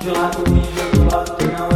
De um lado comigo, do lado tem a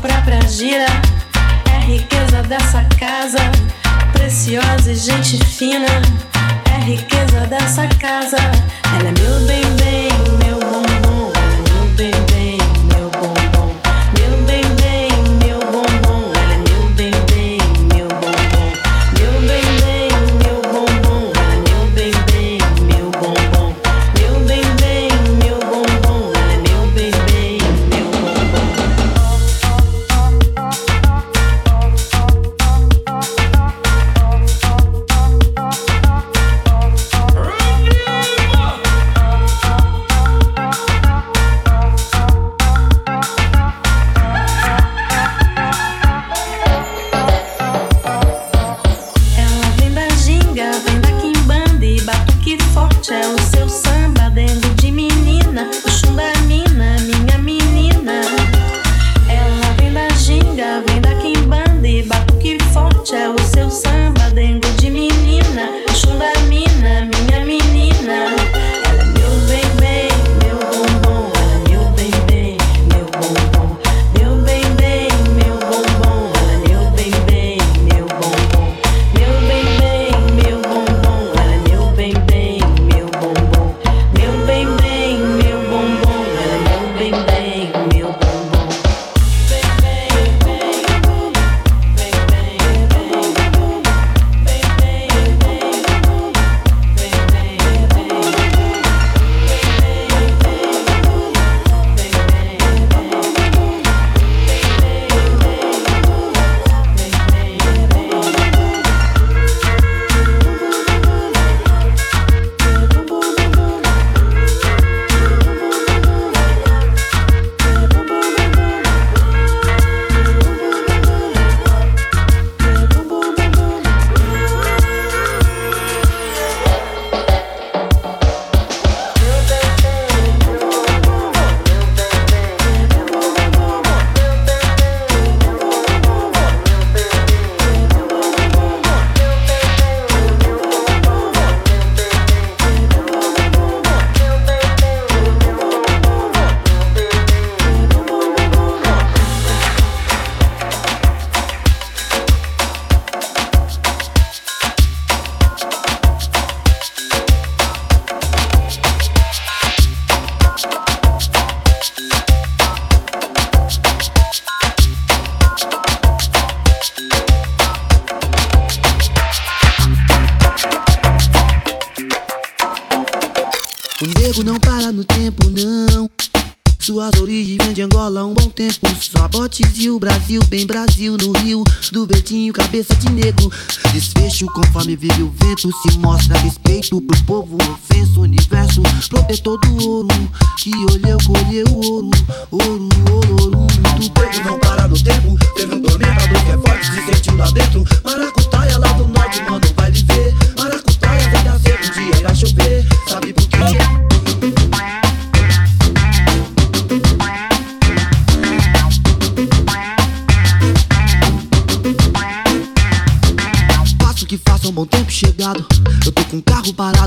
própria gira. É riqueza dessa casa, preciosa e gente fina. É riqueza dessa casa, ela é meu bem-bem.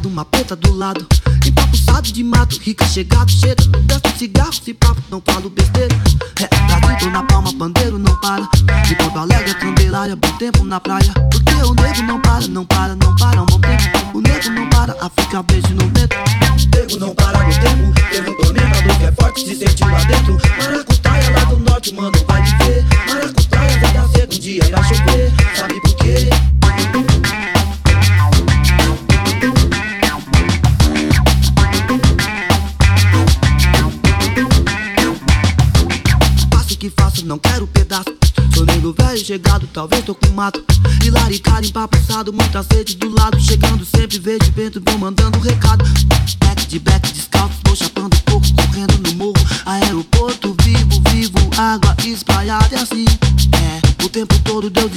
uma preta do lado. Empapuçado de mato, rica chegado, cheira. Dança cigarro, se papo, não falo besteira. É, tá Brasil, tô na palma, bandeiro não para. De Porto Alegre, Candelária, bom tempo na praia. Porque o nego não para, não para, não para. Um bom tempo, o nego não para, África, beijo no vento. O nego não para no tempo, teve um dominador que é forte, se sente lá dentro. Maracutaia lá do norte, mano, vai te ver. Maracutaia vai dar cedo, um dia irá chover. não quero pedaço. Sou do velho chegado, talvez tô com mato. E larica muita sede do lado. Chegando sempre verde vento, vou mandando recado. Back de back, descalço, vou chapando pouco, correndo no morro. Aeroporto vivo, vivo, água espalhada é assim. É, o tempo todo Deus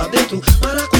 lá dentro. Maracutaia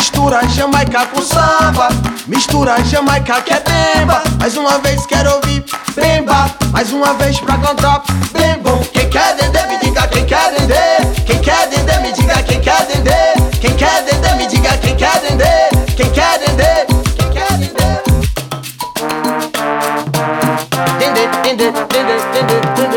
Mistura Jamaica com samba Mistura Jamaica que é bemba. Mais uma vez quero ouvir bemba Mais uma vez pra cantar bem bom Quem quer dendê me diga quem quer dendê Quem quer dendê me diga quem quer dendê Quem quer dendê me diga quem quer dendê Quem quer dendê Quem quer Dendê, dendê, dendê, dendê, dendê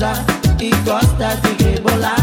goza, que gosta de rebolar.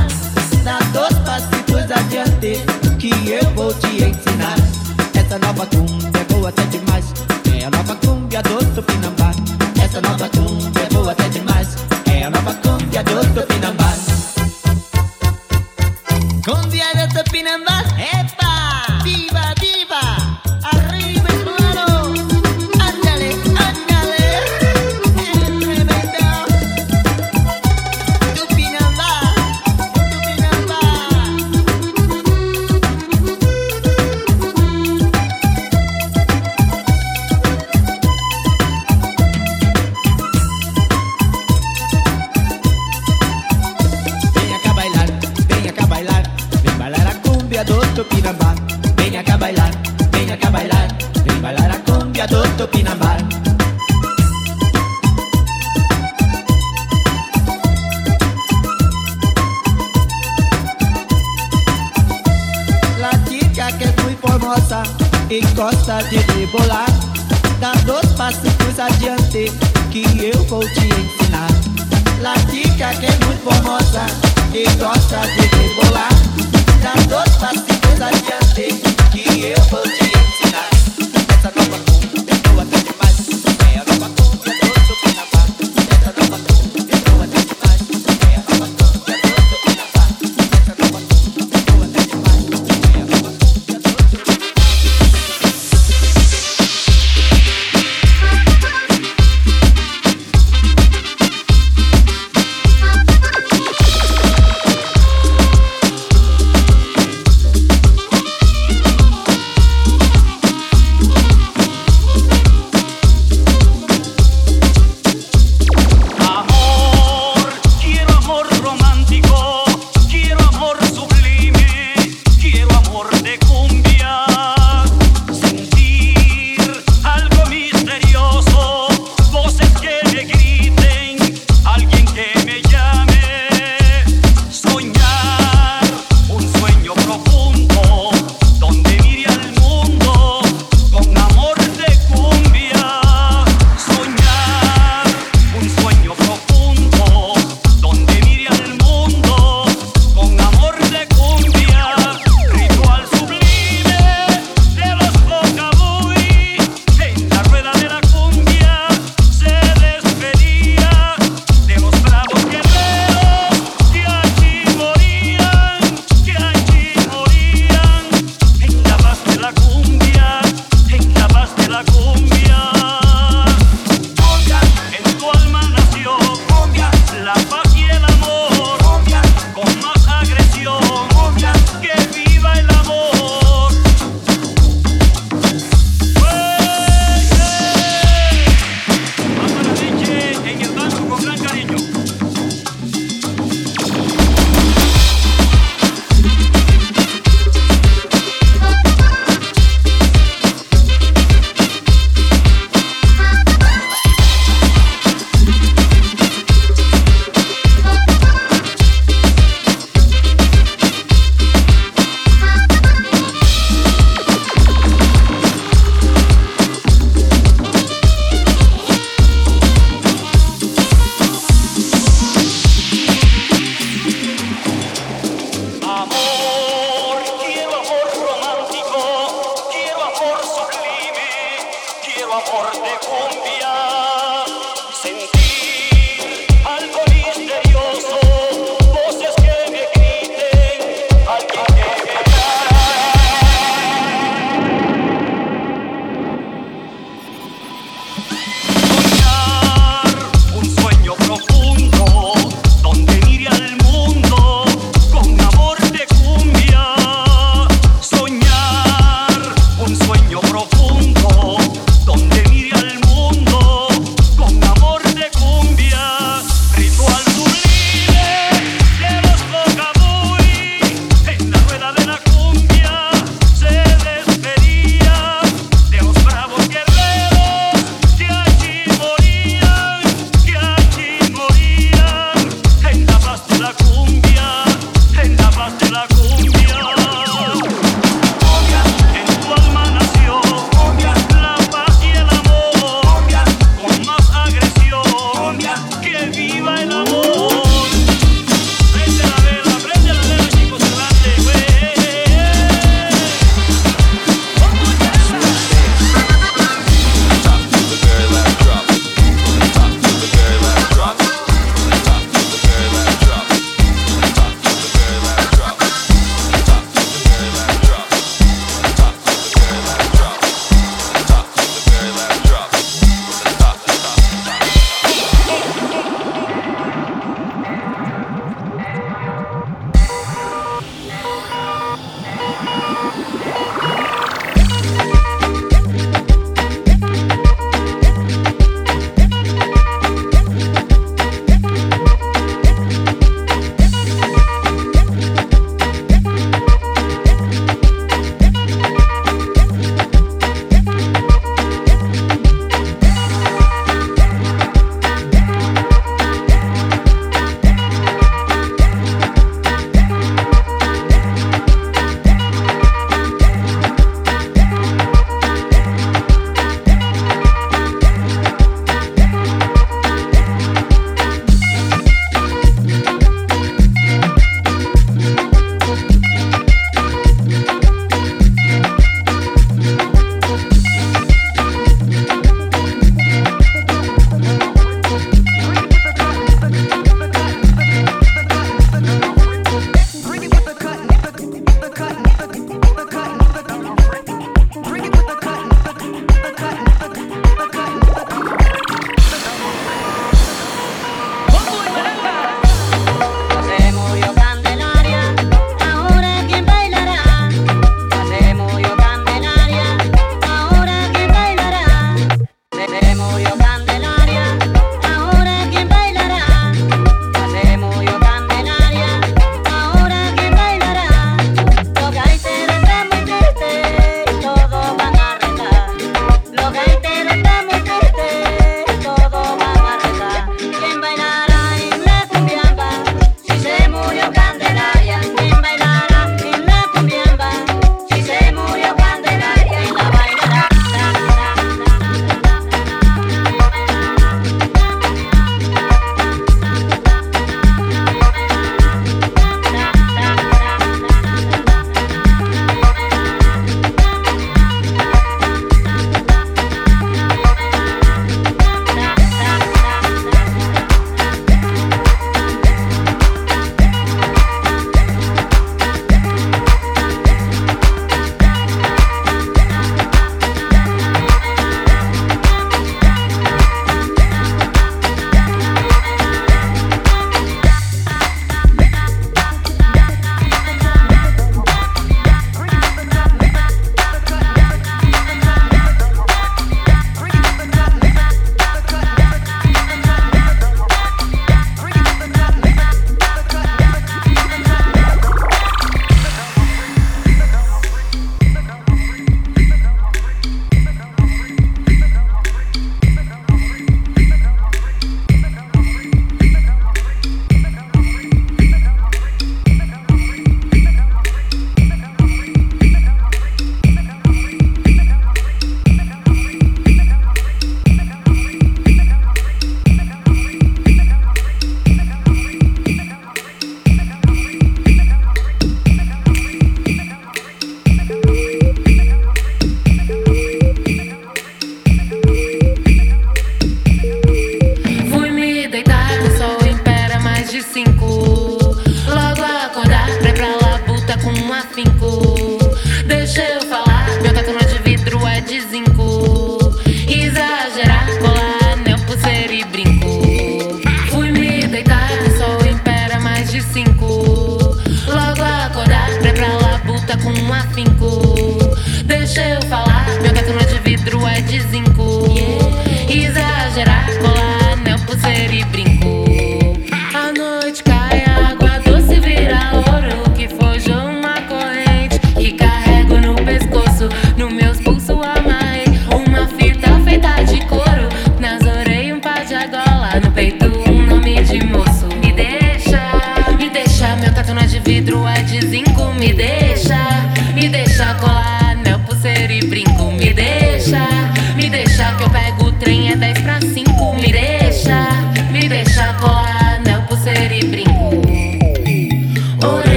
que eu vou te ensinar. Latica que é muito famosa, que gosta de rebolar. Já doce pra se adiante que eu vou te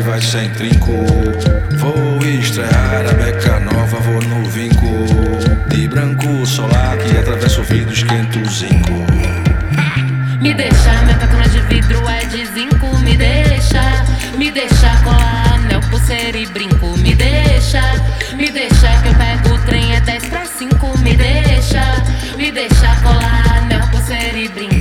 vai sem trinco. Vou estrear a beca nova, vou no vinco. De branco solar que atravessa o vidro, esquenta o zinco. Me deixa, minha catona de vidro é de zinco, me deixa. Me deixa colar anel, pulseira e brinco. Me deixa, me deixa que eu pego o trem é 10 pra 5. Me deixa, me deixa colar anel, pulseira e brinco.